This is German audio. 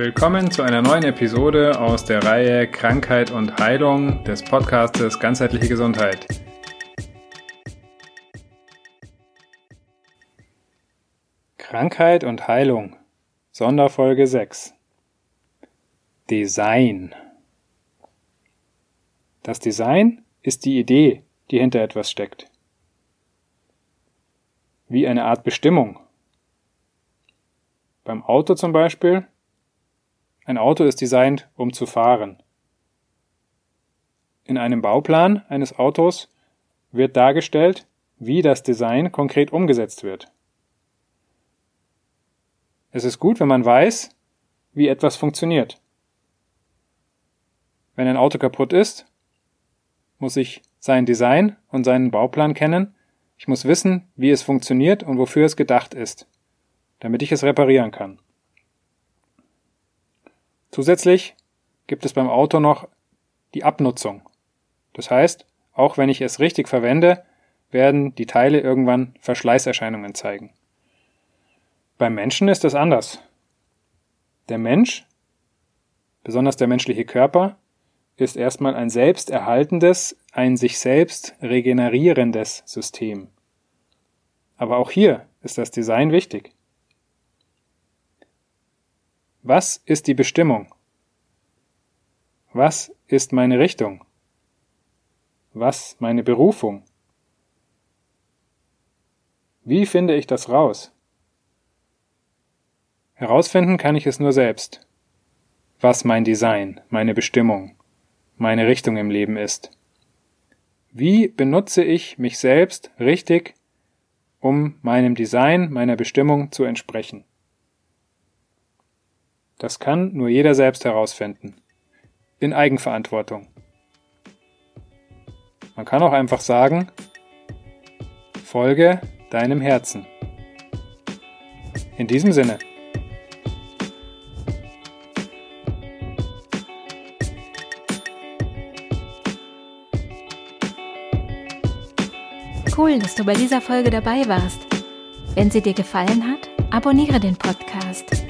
Willkommen zu einer neuen Episode aus der Reihe Krankheit und Heilung des Podcastes Ganzheitliche Gesundheit. Krankheit und Heilung Sonderfolge 6 Design Das Design ist die Idee, die hinter etwas steckt. Wie eine Art Bestimmung. Beim Auto zum Beispiel ein Auto ist designt, um zu fahren. In einem Bauplan eines Autos wird dargestellt, wie das Design konkret umgesetzt wird. Es ist gut, wenn man weiß, wie etwas funktioniert. Wenn ein Auto kaputt ist, muss ich sein Design und seinen Bauplan kennen. Ich muss wissen, wie es funktioniert und wofür es gedacht ist, damit ich es reparieren kann. Zusätzlich gibt es beim Auto noch die Abnutzung. Das heißt, auch wenn ich es richtig verwende, werden die Teile irgendwann Verschleißerscheinungen zeigen. Beim Menschen ist es anders. Der Mensch, besonders der menschliche Körper, ist erstmal ein selbsterhaltendes, ein sich selbst regenerierendes System. Aber auch hier ist das Design wichtig. Was ist die Bestimmung? Was ist meine Richtung? Was meine Berufung? Wie finde ich das raus? Herausfinden kann ich es nur selbst. Was mein Design, meine Bestimmung, meine Richtung im Leben ist. Wie benutze ich mich selbst richtig, um meinem Design, meiner Bestimmung zu entsprechen? Das kann nur jeder selbst herausfinden. In Eigenverantwortung. Man kann auch einfach sagen, folge deinem Herzen. In diesem Sinne. Cool, dass du bei dieser Folge dabei warst. Wenn sie dir gefallen hat, abonniere den Podcast.